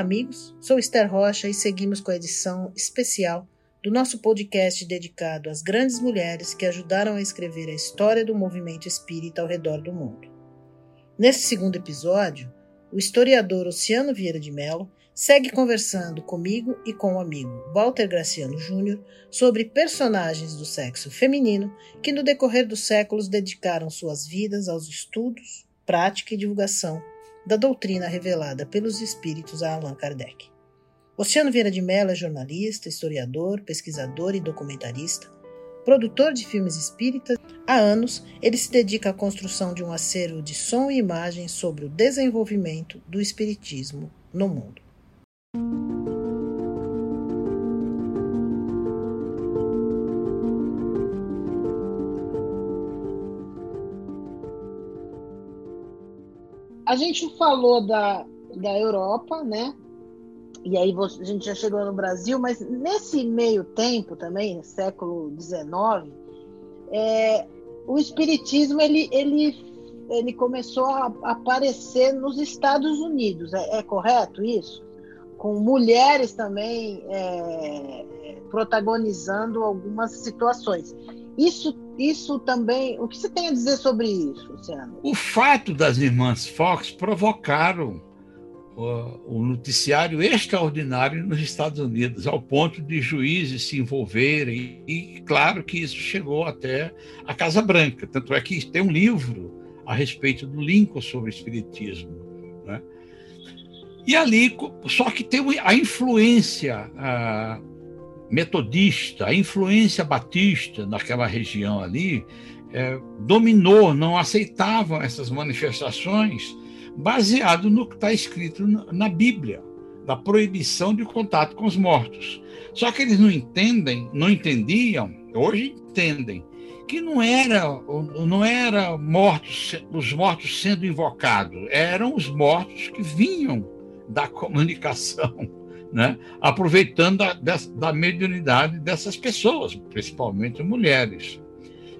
Amigos. Sou Esther Rocha e seguimos com a edição especial do nosso podcast dedicado às grandes mulheres que ajudaram a escrever a história do movimento espírita ao redor do mundo. Nesse segundo episódio, o historiador Oceano Vieira de Mello segue conversando comigo e com o amigo Walter Graciano Júnior sobre personagens do sexo feminino que, no decorrer dos séculos, dedicaram suas vidas aos estudos, prática e divulgação da doutrina revelada pelos espíritos a Allan Kardec. Oceano Vieira de Mello é jornalista, historiador, pesquisador e documentarista, produtor de filmes espíritas. Há anos, ele se dedica à construção de um acervo de som e imagem sobre o desenvolvimento do espiritismo no mundo. A gente falou da, da Europa, né? E aí a gente já chegou no Brasil, mas nesse meio tempo também, século XIX, é, o espiritismo ele, ele, ele começou a aparecer nos Estados Unidos, é, é correto isso? Com mulheres também é, protagonizando algumas situações. Isso isso também. O que você tem a dizer sobre isso, Luciano? O fato das irmãs Fox provocaram o, o noticiário extraordinário nos Estados Unidos, ao ponto de juízes se envolverem, e claro que isso chegou até a Casa Branca. Tanto é que tem um livro a respeito do Lincoln sobre Espiritismo. Né? E ali, só que tem a influência. Metodista, a influência batista naquela região ali é, dominou, não aceitavam essas manifestações baseado no que está escrito na Bíblia, da proibição de contato com os mortos. Só que eles não entendem, não entendiam, hoje entendem, que não era não era mortos, os mortos sendo invocados, eram os mortos que vinham da comunicação né? aproveitando da, da mediunidade dessas pessoas, principalmente mulheres.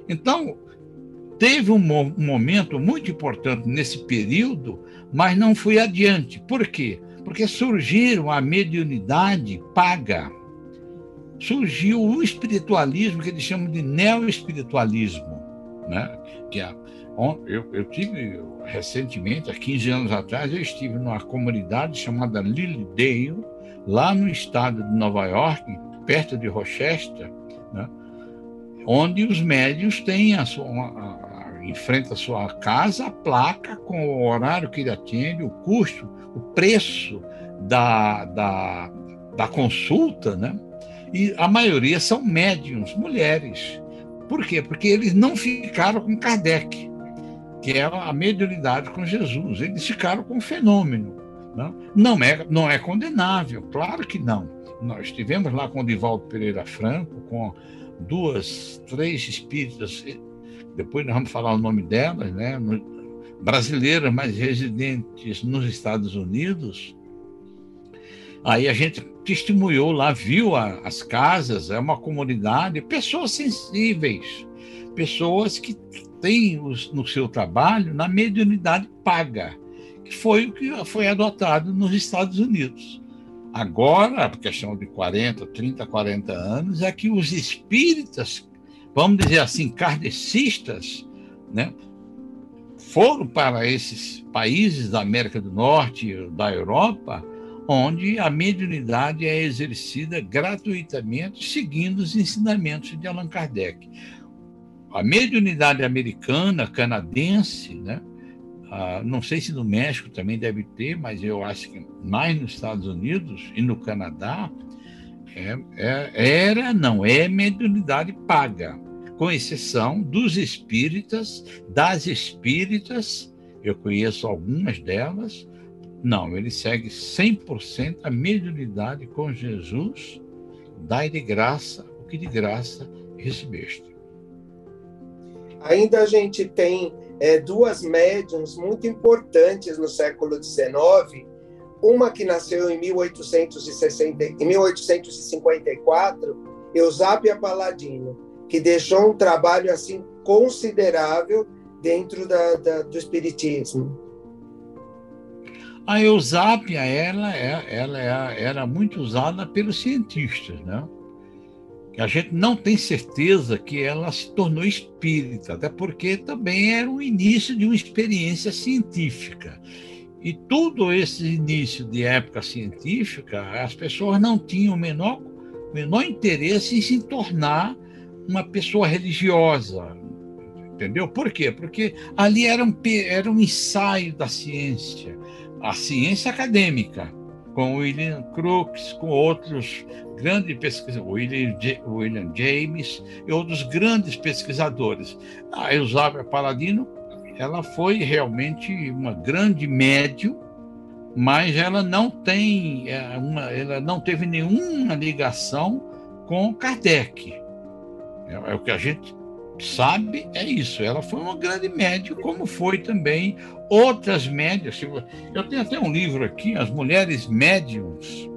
Então, teve um, momento muito importante nesse período, mas não foi adiante. Por quê? Porque surgiram a mediunidade paga. Surgiu o espiritualismo que eles chamam de neo-espiritualismo. Né? Que é, eu, eu tive recentemente, há 15 anos atrás, eu estive numa comunidade chamada Lilydale, lá no estado de Nova York, perto de Rochester, né, onde os médios têm a sua, a, a, em frente à sua casa a placa com o horário que ele atende, o custo, o preço da, da, da consulta, né? E a maioria são médiums, mulheres. Por quê? Porque eles não ficaram com Kardec, que é a mediunidade com Jesus. Eles ficaram com o fenômeno. Não, não, é, não é condenável, claro que não. Nós estivemos lá com o Divaldo Pereira Franco, com duas, três espíritas, depois nós vamos falar o nome delas, né? brasileiras, mas residentes nos Estados Unidos. Aí a gente testemunhou lá, viu a, as casas, é uma comunidade, pessoas sensíveis, pessoas que têm os, no seu trabalho na mediunidade paga foi o que foi adotado nos Estados Unidos. Agora, a questão de 40, 30, 40 anos, é que os espíritas, vamos dizer assim, kardecistas, né, foram para esses países da América do Norte, da Europa, onde a mediunidade é exercida gratuitamente, seguindo os ensinamentos de Allan Kardec. A mediunidade americana, canadense, né, ah, não sei se no México também deve ter, mas eu acho que mais nos Estados Unidos e no Canadá é, é, era, não, é mediunidade paga, com exceção dos espíritas, das espíritas, eu conheço algumas delas, não, ele segue 100% a mediunidade com Jesus dai de graça o que de graça recebeste. Ainda a gente tem é, duas médiums muito importantes no século XIX, uma que nasceu em, 1860, em 1854, Eusápia Paladino, que deixou um trabalho assim considerável dentro da, da, do espiritismo. A Eusápia, ela, é, ela é, era muito usada pelos cientistas, né? A gente não tem certeza que ela se tornou espírita, até porque também era o início de uma experiência científica. E todo esse início de época científica, as pessoas não tinham o menor, menor interesse em se tornar uma pessoa religiosa, entendeu? Por quê? Porque ali era um, era um ensaio da ciência, a ciência acadêmica, com William Crookes, com outros grandes pesquisadores, William, James e outros grandes pesquisadores. A Eusébia Paladino, ela foi realmente uma grande médium, mas ela não tem é, uma, ela não teve nenhuma ligação com Kardec. É, é o que a gente sabe é isso. Ela foi uma grande médium, como foi também outras médias. Eu tenho até um livro aqui, As Mulheres Médiums.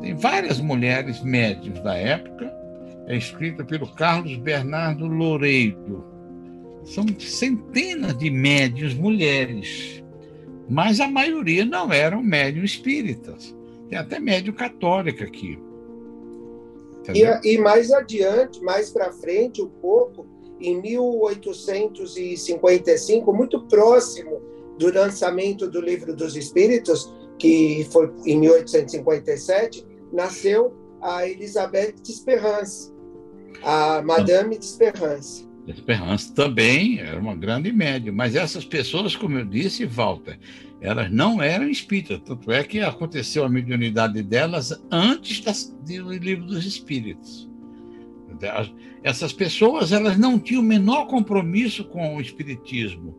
Tem várias mulheres médiums da época, é escrita pelo Carlos Bernardo Loureiro. São centenas de médiums mulheres, mas a maioria não eram médiums espíritas. Tem até médium católica aqui. E, e, mais adiante, mais para frente, um pouco, em 1855, muito próximo do lançamento do Livro dos Espíritos, que foi em 1857, nasceu a Elizabeth Desperance, a Madame Desperance. Desperance também era uma grande médium, mas essas pessoas, como eu disse, Walter, elas não eram espíritas, tanto é que aconteceu a mediunidade delas antes das, do livro dos espíritos. Essas pessoas elas não tinham o menor compromisso com o espiritismo,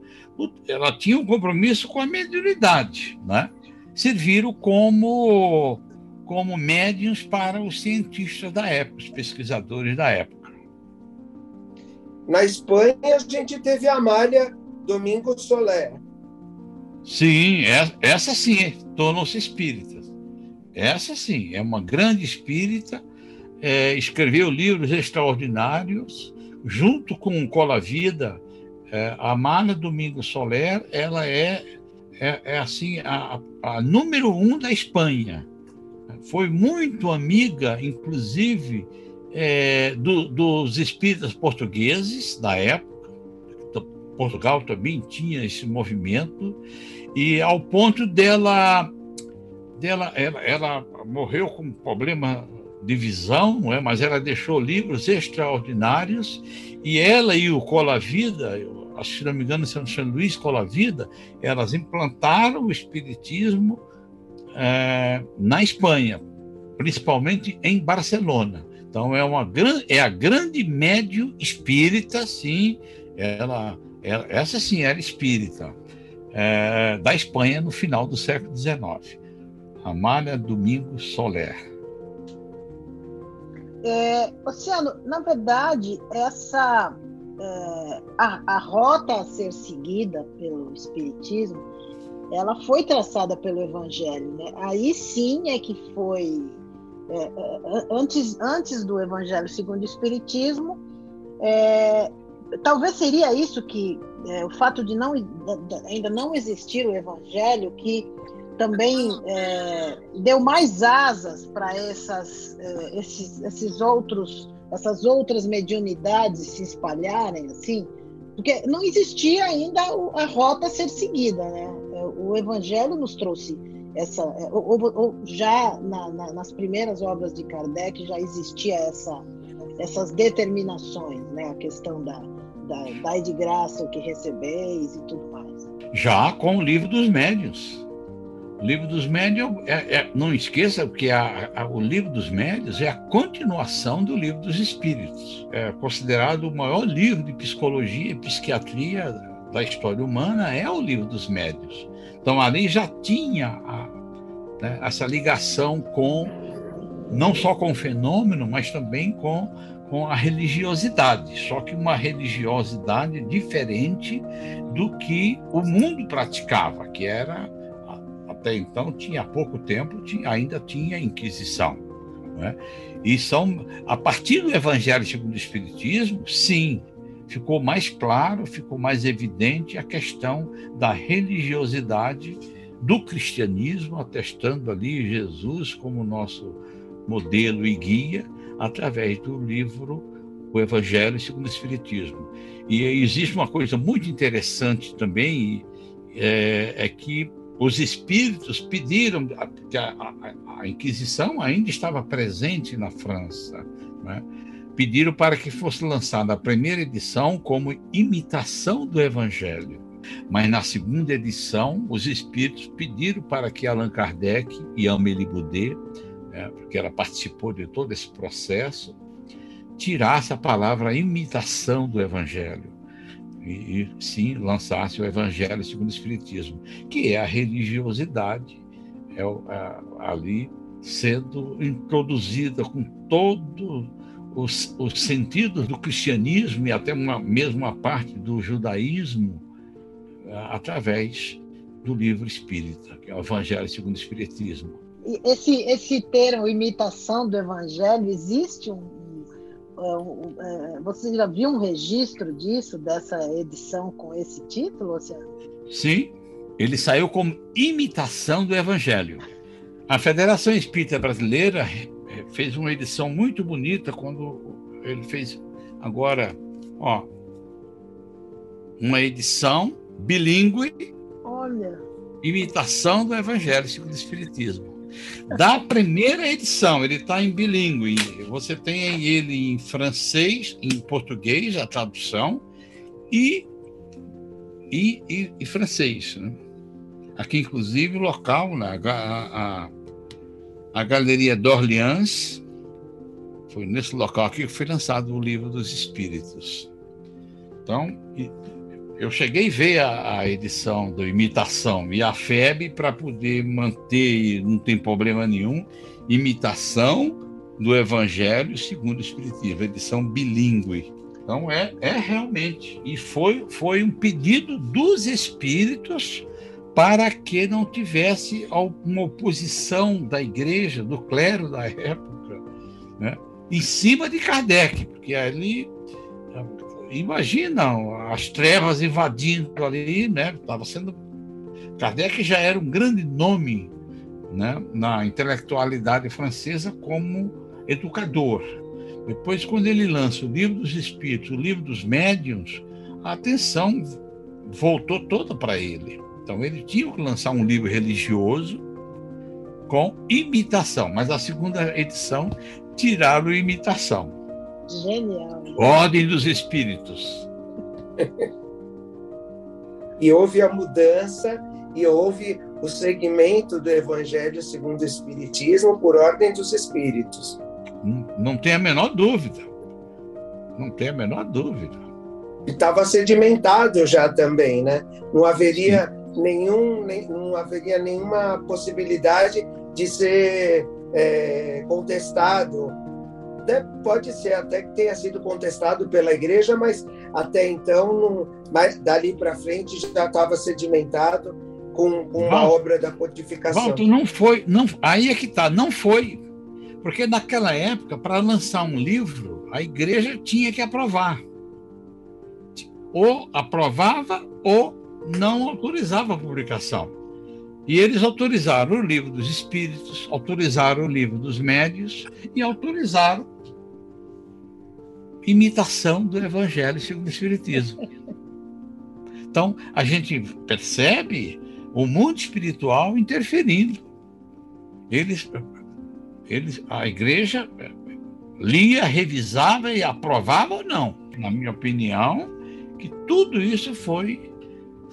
elas tinham um compromisso com a mediunidade, né? serviram como como médiums para os cientistas da época, os pesquisadores da época. Na Espanha a gente teve a Amália Domingos Soler, Sim, é, essa sim tornou-se espírita. Essa sim, é uma grande espírita, é, escreveu livros extraordinários, junto com Cola Vida, é, a Amália Domingos Soler, ela é, é, é assim a, a, número um da Espanha. Foi muito amiga, inclusive, é, do, dos espíritas portugueses da época. Portugal também tinha esse movimento e ao ponto dela dela ela, ela morreu com problema de visão, não é? mas ela deixou livros extraordinários e ela e o Colavida, se não me engano, São Luís Colavida, elas implantaram o espiritismo é, na Espanha, principalmente em Barcelona. Então é uma grande, é a grande médio espírita, sim, ela, ela essa sim era espírita é, da Espanha no final do século XIX. Amália Domingos Soler. É, Oceano, na verdade, essa é, a, a rota a ser seguida pelo Espiritismo, ela foi traçada pelo Evangelho. Né? Aí sim é que foi é, é antes, antes do Evangelho segundo o Espiritismo, é, talvez seria isso que é, o fato de não ainda não existir o evangelho que também é, deu mais asas para essas é, esses, esses outros essas outras mediunidades se espalharem assim porque não existia ainda a rota a ser seguida né? O evangelho nos trouxe essa é, ou, ou já na, na, nas primeiras obras de Kardec já existia essa essas determinações né a questão da dai de graça o que recebeis e tudo mais. Já com o livro dos médios. O livro dos médios, é, é, não esqueça que a, a, o livro dos médios é a continuação do livro dos espíritos. É considerado o maior livro de psicologia e psiquiatria da história humana, é o livro dos médios. Então ali já tinha a, né, essa ligação com não só com o fenômeno, mas também com, com a religiosidade, só que uma religiosidade diferente do que o mundo praticava, que era até então tinha pouco tempo tinha, ainda tinha Inquisição, né? E são a partir do Evangelho segundo o Espiritismo, sim, ficou mais claro, ficou mais evidente a questão da religiosidade do cristianismo, atestando ali Jesus como nosso modelo e guia através do livro O Evangelho segundo o Espiritismo. E existe uma coisa muito interessante também, é, é que os espíritos pediram, a, a, a, Inquisição ainda estava presente na França, né? Pediram para que fosse lançada a primeira edição como imitação do Evangelho. Mas na segunda edição, os espíritos pediram para que Allan Kardec e Amélie Boudet, né, porque ela participou de todo esse processo, tirasse a palavra imitação do Evangelho e, e sim lançasse o Evangelho segundo o Espiritismo, que é a religiosidade é, é ali sendo introduzida com todo os, os sentidos do cristianismo e até uma, mesmo uma parte do judaísmo é, através do livro espírita, que é o Evangelho segundo o Espiritismo. Esse, esse termo, imitação do Evangelho, existe um, é, você já viu um registro disso, dessa edição com esse título, Luciano? Sim, ele saiu como imitação do Evangelho. A Federação Espírita Brasileira fez uma edição muito bonita quando ele fez agora, ó, uma edição bilíngue. Olha. Imitação do Evangelho segundo o Espiritismo. Da primeira edição, ele está em bilíngue. Você tem ele em francês, em português, a tradução, e, e, e, e francês. Né? Aqui, inclusive, o local, né? a, a, a Galeria d'Orleans, foi nesse local aqui que foi lançado o Livro dos Espíritos. Então, eu cheguei a ver a, a edição do Imitação e a FEB para poder manter, não tem problema nenhum, imitação do Evangelho segundo o Espiritismo, edição bilíngue. Então é, é realmente. E foi, foi um pedido dos espíritos para que não tivesse uma oposição da igreja, do clero da época, né, em cima de Kardec, porque ali imagina as trevas invadindo ali, né? Estava sendo Kardec já era um grande nome, né, na intelectualidade francesa como educador. Depois, quando ele lança o livro dos Espíritos, o livro dos Médiuns, a atenção voltou toda para ele. Então, ele tinha que lançar um livro religioso com imitação, mas a segunda edição tiraram imitação. Genial. Ordem dos Espíritos. e houve a mudança e houve o segmento do Evangelho segundo o Espiritismo por ordem dos Espíritos. Não, não tem a menor dúvida. Não tem a menor dúvida. Estava sedimentado já também, né? Não haveria nenhum, nem, não haveria nenhuma possibilidade de ser é, contestado pode ser até que tenha sido contestado pela igreja, mas até então, não, mas dali para frente já estava sedimentado com, com uma obra da codificação. Walter, não foi, não, aí é que está, não foi, porque naquela época, para lançar um livro, a igreja tinha que aprovar. Ou aprovava ou não autorizava a publicação. E eles autorizaram o livro dos espíritos, autorizaram o livro dos médios e autorizaram imitação do Evangelho segundo o Espiritismo. Então, a gente percebe o mundo espiritual interferindo. Eles, eles, a igreja lia, revisava e aprovava ou não. Na minha opinião, que tudo isso foi,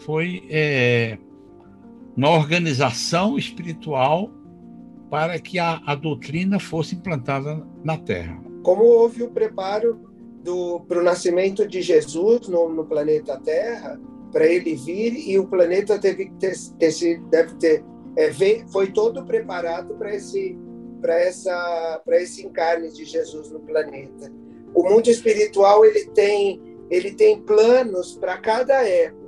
foi é, uma organização espiritual para que a, a doutrina fosse implantada na Terra. Como houve o preparo para o nascimento de Jesus no, no planeta Terra, para ele vir, e o planeta teve que ter, ter deve ter, é, foi todo preparado para esse para essa para esse encarne de Jesus no planeta. O mundo espiritual ele tem ele tem planos para cada época.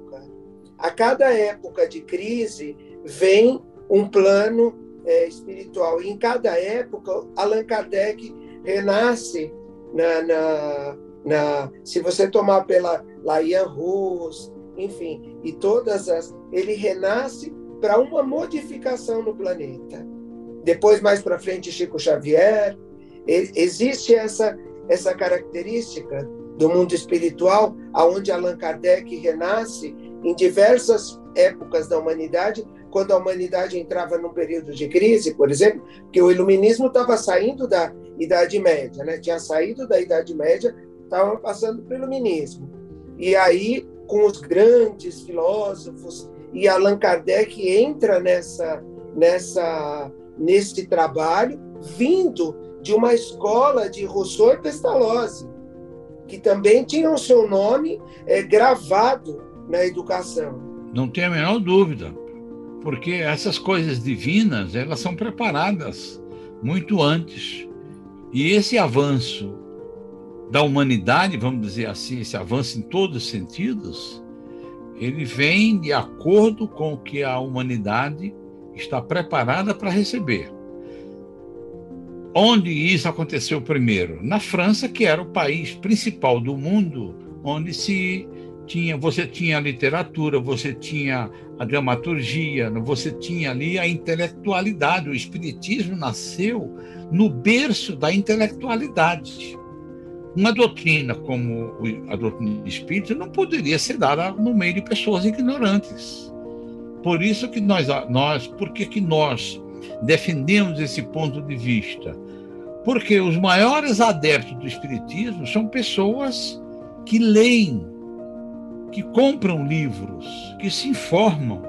A cada época de crise vem um plano é, espiritual. E em cada época, Allan Kardec renasce na, na, na se você tomar pela Laian Rus, enfim, e todas as, ele renasce para uma modificação no planeta. Depois, mais para frente, Chico Xavier. Existe essa, essa característica do mundo espiritual, aonde Allan Kardec renasce em diversas épocas da humanidade, quando a humanidade entrava num período de crise, por exemplo, que o iluminismo estava saindo da Idade Média, né? tinha saído da Idade Média, estava passando para o iluminismo. E aí, com os grandes filósofos, e Allan Kardec entra nessa, nessa, nesse trabalho, vindo de uma escola de Rousseau e Pestalozzi, que também tinham seu nome é, gravado na educação. Não tem a menor dúvida, porque essas coisas divinas elas são preparadas muito antes. E esse avanço da humanidade, vamos dizer assim, esse avanço em todos os sentidos, ele vem de acordo com o que a humanidade está preparada para receber. Onde isso aconteceu primeiro? Na França, que era o país principal do mundo, onde se tinha, você tinha a literatura, você tinha a dramaturgia, você tinha ali a intelectualidade. O espiritismo nasceu no berço da intelectualidade. Uma doutrina como a doutrina espírita não poderia ser dada no meio de pessoas ignorantes. Por isso que nós, nós por que, que nós defendemos esse ponto de vista? Porque os maiores adeptos do Espiritismo são pessoas que leem, que compram livros, que se informam.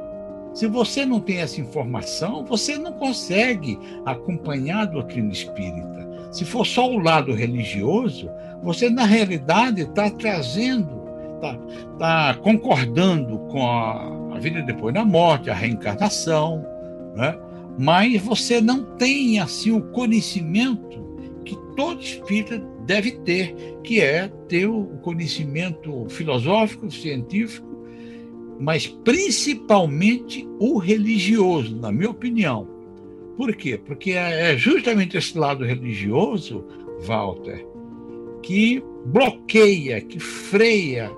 Se você não tem essa informação, você não consegue acompanhar a doutrina espírita. Se for só o lado religioso, você na realidade está trazendo, está tá concordando com a, a vida depois da morte, a reencarnação, né? mas você não tem assim o conhecimento que todo espírita deve ter, que é ter o conhecimento filosófico, científico, mas principalmente o religioso, na minha opinião. Por quê? Porque é, é justamente esse lado religioso, Walter, que bloqueia, que freia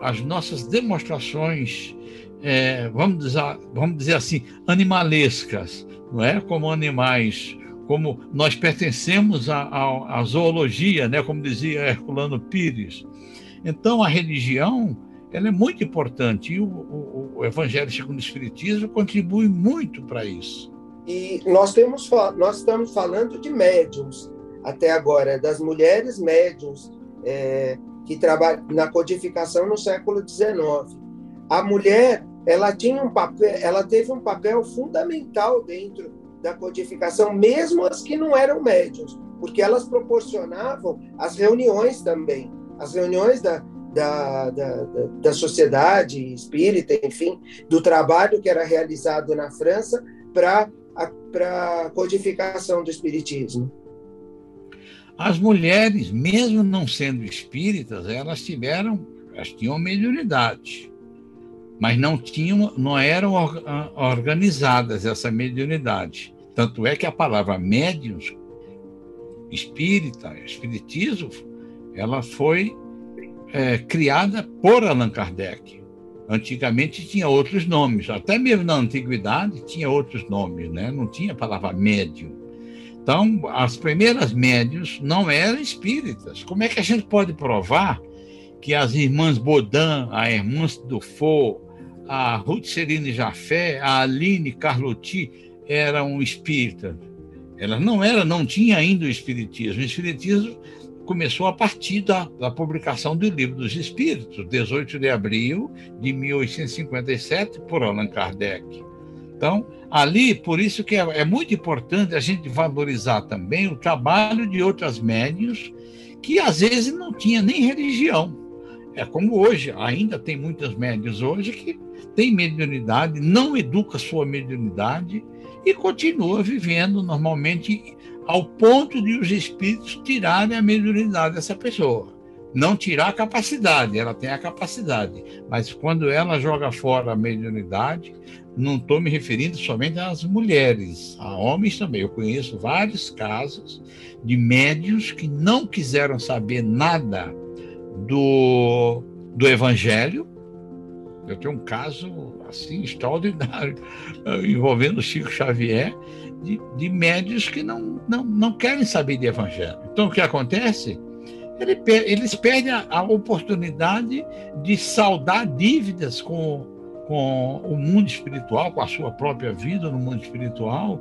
as nossas demonstrações é, vamos, dizer, vamos dizer assim, animalescas, não é? Como animais, como nós pertencemos à, zoologia, né? Como dizia Herculano Pires. Então, a religião ela é muito importante e o, o, o Evangelho segundo o Espiritismo contribui muito para isso. E nós temos nós estamos falando de médiums até agora, das mulheres médiums é, que trabalham na codificação no século XIX. A mulher ela tinha um papel, ela teve um papel fundamental dentro da codificação, mesmo as que não eram médiums, porque elas proporcionavam as reuniões também, as reuniões da, da, da, da, sociedade espírita, enfim, do trabalho que era realizado na França para a codificação do espiritismo. As mulheres, mesmo não sendo espíritas, elas tiveram, elas tinham mediunidade mas não tinham, não eram organizadas essa mediunidade. Tanto é que a palavra médiums, espírita, espiritismo, ela foi é, criada por Allan Kardec. Antigamente tinha outros nomes, até mesmo na antiguidade tinha outros nomes, né? não tinha a palavra médium. Então, as primeiras médiums não eram espíritas. Como é que a gente pode provar que as irmãs Baudin, a irmã Dufour, a Ruth Serine Jafé, a Aline Carlotti eram espíritas. Elas não eram, não tinha ainda o espiritismo. O espiritismo começou a partir da, da, publicação do Livro dos Espíritos, 18 de abril de 1857, por Allan Kardec. Então, ali, por isso que é, é muito importante a gente valorizar também o trabalho de outras médios que às vezes não tinha nem religião. É como hoje, ainda tem muitas médias hoje que tem mediunidade, não educa sua mediunidade e continua vivendo normalmente ao ponto de os espíritos tirarem a mediunidade dessa pessoa. Não tirar a capacidade, ela tem a capacidade, mas quando ela joga fora a mediunidade, não estou me referindo somente às mulheres, a homens também. Eu conheço vários casos de médios que não quiseram saber nada do, do evangelho. Eu tenho um caso assim extraordinário envolvendo Chico Xavier, de, de médios que não, não, não querem saber de evangelho. Então, o que acontece? Ele, eles perdem a, a oportunidade de saldar dívidas com, com o mundo espiritual, com a sua própria vida no mundo espiritual,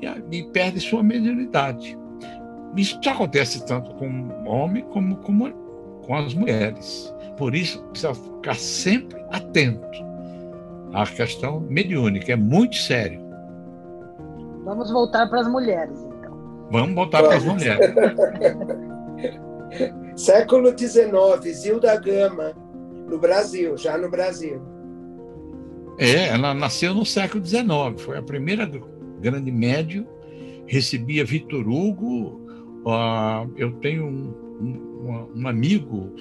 e, e perde sua mediunidade. Isso acontece tanto com homem como, como com as mulheres. Por isso, precisa ficar sempre atento à questão mediúnica, é muito sério. Vamos voltar para as mulheres, então. Vamos voltar para as mulheres. Século XIX, Zilda Gama, no Brasil, já no Brasil. É, ela nasceu no século XIX, foi a primeira grande médio, recebia Vitor Hugo. Uh, eu tenho um, um, um, amigo,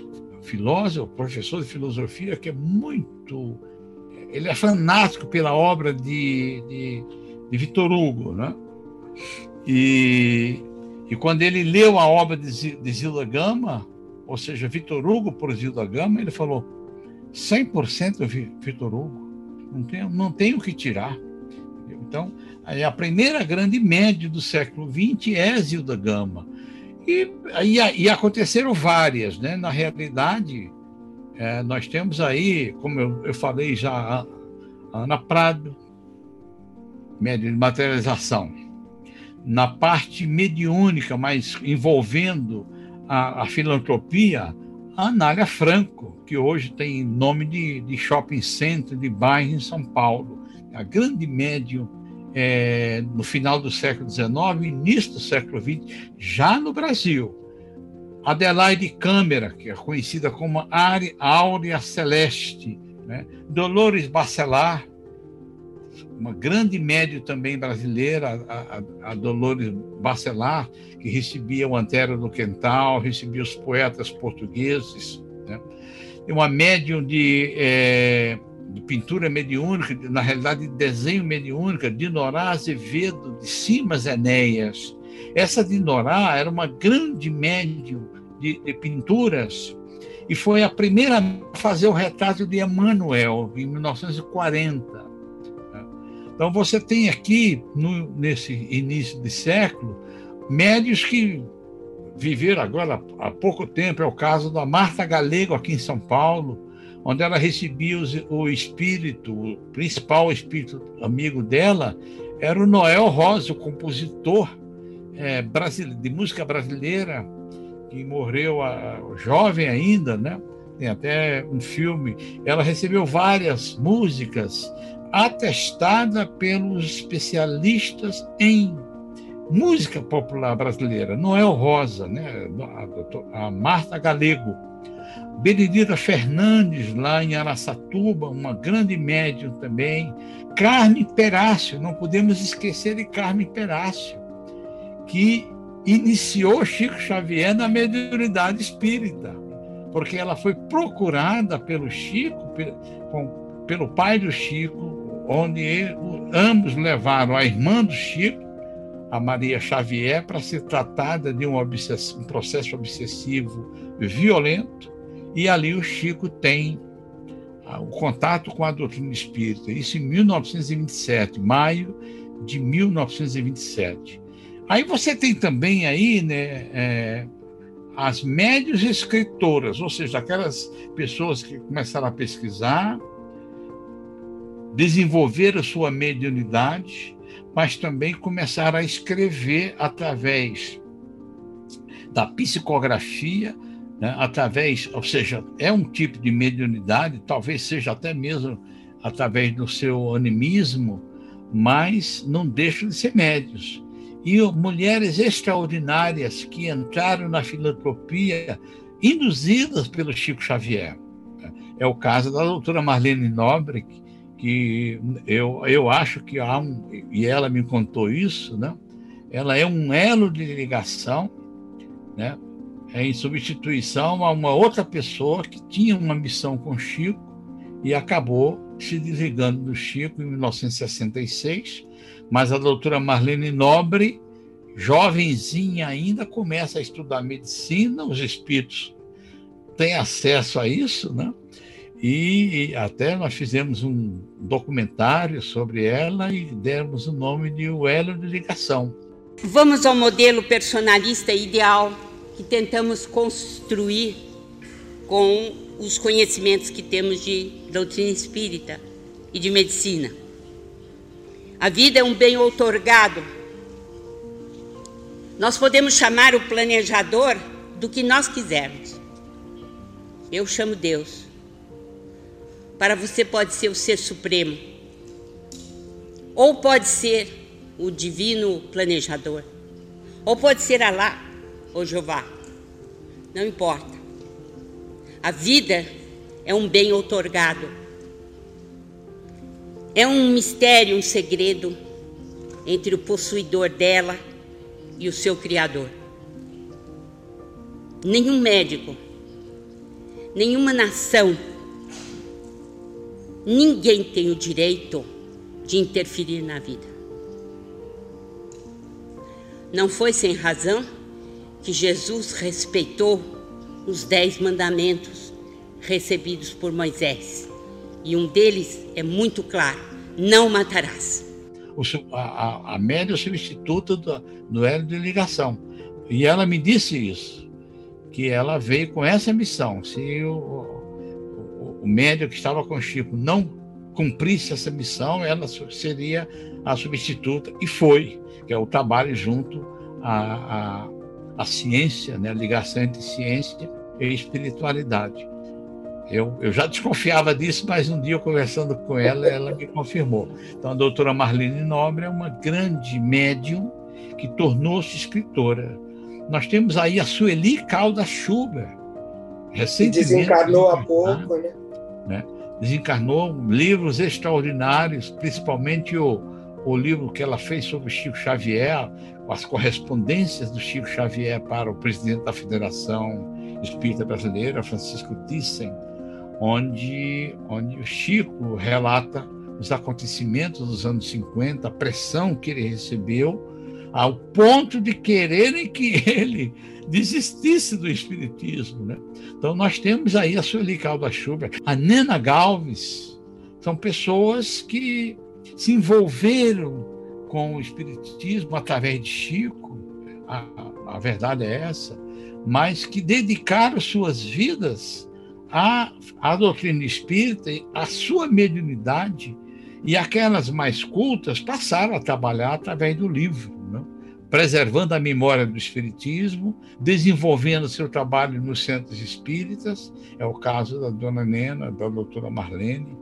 filósofo, professor de filosofia, que é muito. Ele é fanático pela obra de, de de Vitor Hugo, né? E, e quando ele leu a obra de, de Zilda Gama, ou seja, Vitor Hugo por Zilda Gama, ele falou 100% Vitor Hugo, não tem, não tem o que tirar. Então, a primeira grande média do século XX é Zilda Gama. E, e, e aconteceram várias, né? Na realidade, é, nós temos aí, como eu, eu falei já, Ana Prado, de materialização. Na parte mediúnica, mas envolvendo a, a filantropia, a Anália Franco, que hoje tem nome de, de shopping center, de bairro em São Paulo. A grande médium é, no final do século XIX, início do século XX, já no Brasil. Adelaide Câmara, que é conhecida como Áurea Celeste, né? Dolores Bacelar, uma grande média também brasileira, a, a, a, Dolores Bacelar, que recebia o Antero do Quental, recebia os poetas portugueses. Né? Uma médium de, é, de, pintura mediúnica, na realidade, de desenho mediúnica, de Norá Azevedo, de Simas Enéas. Essa de Norá era uma grande médium de, de pinturas e foi a primeira a fazer o retrato de Emmanuel, em 1940. Então você tem aqui, no, nesse início de século, médios que viveram agora há pouco tempo. É o caso da Marta Galego, aqui em São Paulo, onde ela recebia os, o espírito, o principal espírito amigo dela, era o Noel Rosa, o compositor é, de música brasileira, que morreu a, jovem ainda, né? Tem até um filme. Ela recebeu várias músicas atestada pelos especialistas em música popular brasileira, Noel Rosa, né? a, a Marta Galego, Benedita Fernandes, lá em Araçatuba, uma grande médium também, Carme Perácio, não podemos esquecer de Carme Perácio, que iniciou Chico Xavier na mediunidade espírita, porque ela foi procurada pelo Chico, pelo pai do Chico, onde ambos levaram a irmã do Chico, a Maria Xavier, para ser tratada de um, um processo obsessivo violento, e ali o Chico tem ah, o contato com a doutrina espírita, isso em 1927, maio de 1927. Aí você tem também aí, né, é, as médias escritoras, ou seja, aquelas pessoas que começaram a pesquisar, desenvolver a sua mediunidade, mas também começar a escrever através da psicografia, né, através, ou seja, é um tipo de mediunidade, talvez seja até mesmo através do seu animismo, mas não deixam de ser médios. E mulheres extraordinárias que entraram na filantropia, induzidas pelo Chico Xavier. É o caso da doutora Marlene Nobre, que eu, eu acho que há um, e ela me contou isso, né? ela é um elo de ligação, né? Em substituição a uma outra pessoa que tinha uma missão com Chico e acabou se desligando do Chico em 1966, mas a doutora Marlene Nobre, jovenzinha ainda, começa a estudar medicina, os espíritos têm acesso a isso, né? E até nós fizemos um documentário sobre ela e demos o nome de O Elo de Ligação. Vamos ao modelo personalista ideal tentamos construir com os conhecimentos que temos de doutrina espírita e de medicina. A vida é um bem outorgado. Nós podemos chamar o planejador do que nós quisermos. Eu chamo Deus. Para você pode ser o ser supremo. Ou pode ser o divino planejador. Ou pode ser Alá ou Jeová. Não importa. A vida é um bem outorgado. É um mistério, um segredo entre o possuidor dela e o seu Criador. Nenhum médico, nenhuma nação, ninguém tem o direito de interferir na vida. Não foi sem razão que Jesus respeitou os dez mandamentos recebidos por Moisés. E um deles é muito claro: não matarás. O, a, a média é o substituto do, do hélio de ligação. E ela me disse isso, que ela veio com essa missão. Se o, o, o médio que estava com Chico não cumprisse essa missão, ela seria a substituta, e foi que é o trabalho junto à, à, à ciência, né? a ligação entre ciência e espiritualidade. Eu, eu já desconfiava disso, mas um dia, conversando com ela, ela me confirmou. Então, a doutora Marlene Nobre é uma grande médium que tornou-se escritora. Nós temos aí a Sueli Calda Schubert, recentemente. Que desencarnou há pouco, né? né? Desencarnou livros extraordinários, principalmente o, o livro que ela fez sobre Chico Xavier, as correspondências do Chico Xavier para o presidente da Federação Espírita Brasileira, Francisco Thyssen, onde, onde o Chico relata os acontecimentos dos anos 50, a pressão que ele recebeu, ao ponto de quererem que ele desistisse do espiritismo. Né? Então, nós temos aí a Sueli Calda Schubert, a Nena Galves, são pessoas que se envolveram com o Espiritismo através de Chico, a, a verdade é essa, mas que dedicaram suas vidas à, à doutrina espírita, à sua mediunidade, e aquelas mais cultas passaram a trabalhar através do livro, né? preservando a memória do Espiritismo, desenvolvendo seu trabalho nos centros espíritas, é o caso da dona Nena, da doutora Marlene,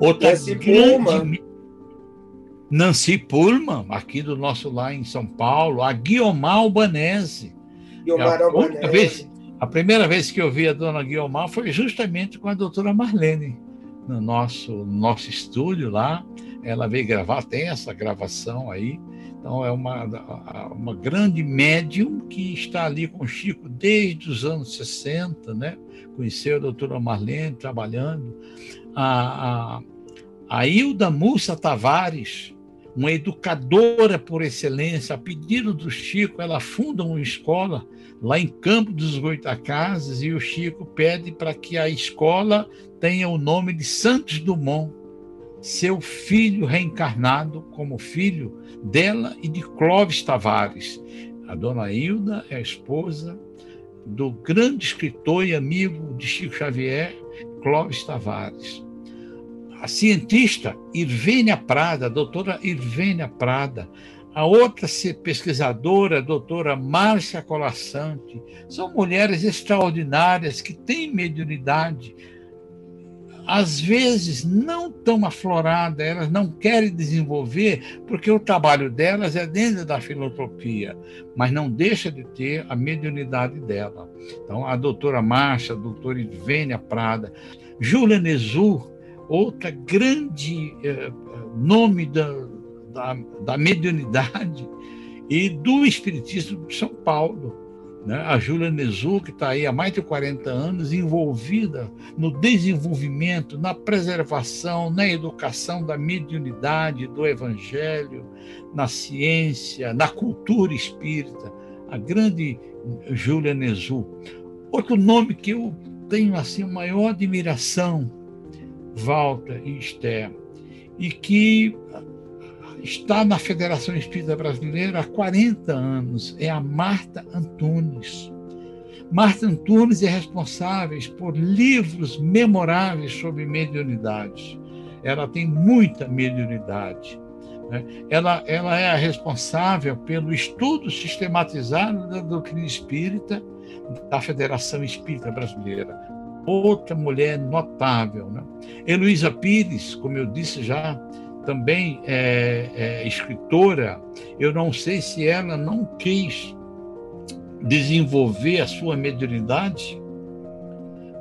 Outra Nancy. Pullman. Nancy Pullman, aqui do nosso lá em São Paulo, a Guiomar Albanese. Guiomar a Albanese. Vez, a primeira vez que eu vi a dona Guiomar foi justamente com a doutora Marlene, no nosso, no nosso estúdio lá. Ela veio gravar, tem essa gravação aí. Então, é uma, uma grande médium que está ali com o Chico desde os anos 60, né? Conheceu a doutora Marlene trabalhando. A, a, a Hilda Mussa Tavares, uma educadora por excelência, a pedido do Chico, ela funda uma escola lá em Campo dos Goitacazes e o Chico pede para que a escola tenha o nome de Santos Dumont, seu filho reencarnado como filho dela e de Clóvis Tavares. A dona Hilda é a esposa do grande escritor e amigo de Chico Xavier, Clóvis Tavares. A cientista Irvênia Prada, a doutora Irvênia Prada, a outra pesquisadora, a doutora Márcia Colassante, são mulheres extraordinárias que têm mediunidade, às vezes não tão aflorada, elas não querem desenvolver, porque o trabalho delas é dentro da filantropia, mas não deixa de ter a mediunidade dela. Então, a doutora Márcia, a doutora Irvênia Prada, Júlia Nezu, outra grande eh, nome da, da, da mediunidade e do Espiritismo de São Paulo. Né? A Júlia Nezu, que está aí há mais de 40 anos, envolvida no desenvolvimento, na preservação, na educação da mediunidade, do evangelho, na ciência, na cultura espírita. A grande Júlia Nezu. Outro nome que eu tenho assim maior admiração, Walter e Esther, e que está na Federação Espírita Brasileira há 40 anos, é a Marta Antunes. Marta Antunes é responsável por livros memoráveis sobre mediunidade. Ela tem muita mediunidade. Né? Ela, ela é a responsável pelo estudo sistematizado da doutrina espírita da Federação Espírita Brasileira. Outra mulher notável. Né? Heloísa Pires, como eu disse já, também é, é escritora, eu não sei se ela não quis desenvolver a sua mediunidade,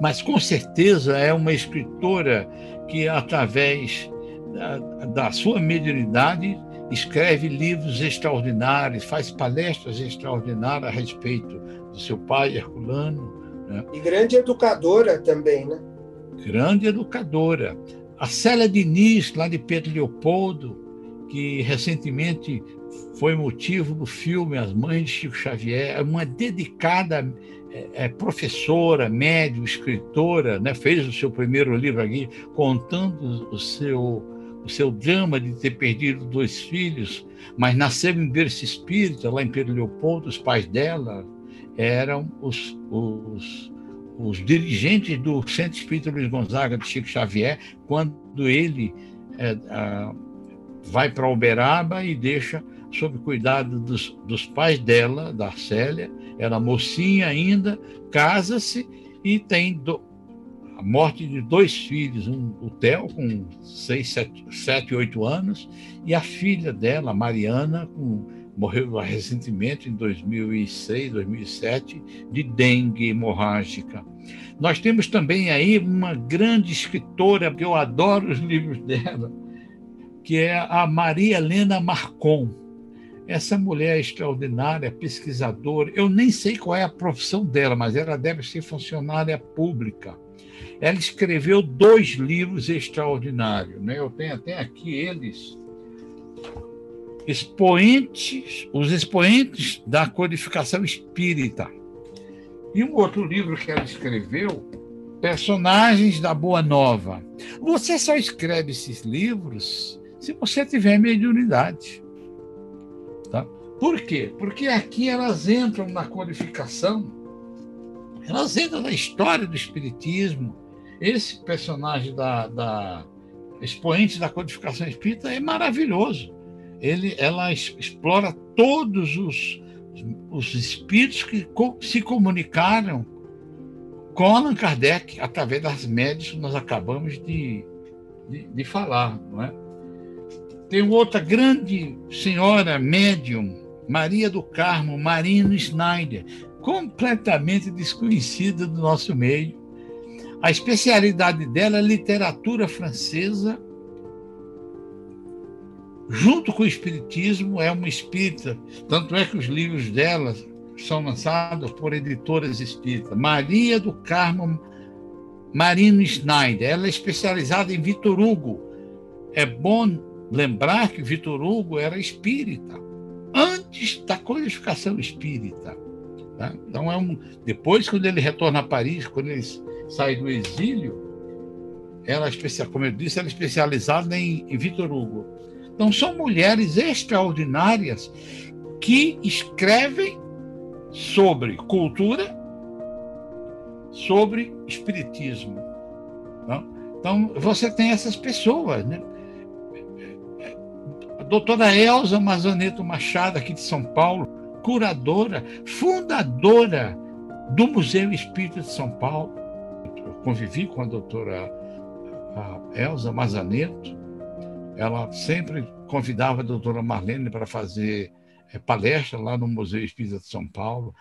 mas com certeza é uma escritora que, através da, da sua mediunidade, escreve livros extraordinários, faz palestras extraordinárias a respeito do seu pai, Herculano. Né? E grande educadora também, né? Grande educadora. A Célia Diniz, lá de Pedro Leopoldo, que recentemente foi motivo do filme As Mães de Chico Xavier, é uma dedicada é, é, professora, médium, escritora, né? fez o seu primeiro livro aqui, contando o seu, o seu drama de ter perdido dois filhos, mas nasceu em berço espírita, lá em Pedro Leopoldo, os pais dela eram os, os os dirigentes do Centro Espírita Luiz Gonzaga de Chico Xavier, quando ele é, a, vai para Uberaba e deixa sob cuidado dos, dos pais dela, da Célia, ela mocinha ainda, casa-se e tem do, a morte de dois filhos, um, o Theo com seis, sete, sete, oito anos, e a filha dela, Mariana, com morreu recentemente em 2006, 2007, de dengue hemorrágica. Nós temos também aí uma grande escritora, que eu adoro os livros dela, que é a Maria Helena Marcon. Essa mulher extraordinária, pesquisadora. Eu nem sei qual é a profissão dela, mas ela deve ser funcionária pública. Ela escreveu dois livros extraordinários. Né? Eu tenho até aqui eles expoentes, os expoentes da codificação espírita. E um outro livro que ela escreveu, Personagens da Boa Nova. Você só escreve esses livros se você tiver mediunidade. Tá? Por quê? Porque aqui elas entram na codificação, elas entram na história do Espiritismo. Esse personagem da, da expoente da codificação espírita é maravilhoso ele, ela explora todos os, os espíritos que se comunicaram com Allan Kardec através das médias que nós acabamos de, de, de falar. Não é? Tem outra grande senhora médium, Maria do Carmo Marino Schneider, completamente desconhecida do nosso meio. A especialidade dela é literatura francesa junto com o Espiritismo, é uma espírita. Tanto é que os livros dela são lançados por editoras espíritas. Maria do Carmo Marino Schneider, ela é especializada em Vitor Hugo. É bom lembrar que Vitor Hugo era espírita, antes da codificação espírita. Tá? Então, é um, depois, quando ele retorna a Paris, quando ele sai do exílio, ela, é como eu disse, ela é especializada em, em Vitor Hugo. Então, são mulheres extraordinárias que escrevem sobre cultura, sobre espiritismo. Tá? Então, você tem essas pessoas. Né? A doutora Elza Mazaneto Machado, aqui de São Paulo, curadora, fundadora do Museu Espírita de São Paulo. Eu convivi com a doutora Elza Mazaneto, ela sempre convidava a doutora Marlene para fazer é, palestra lá no Museu Espírita de São Paulo.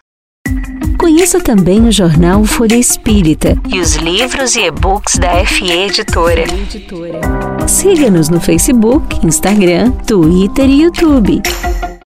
Conheça também o jornal Folha Espírita e os livros e e-books da FE Editora. Siga-nos no Facebook, Instagram, Twitter e YouTube.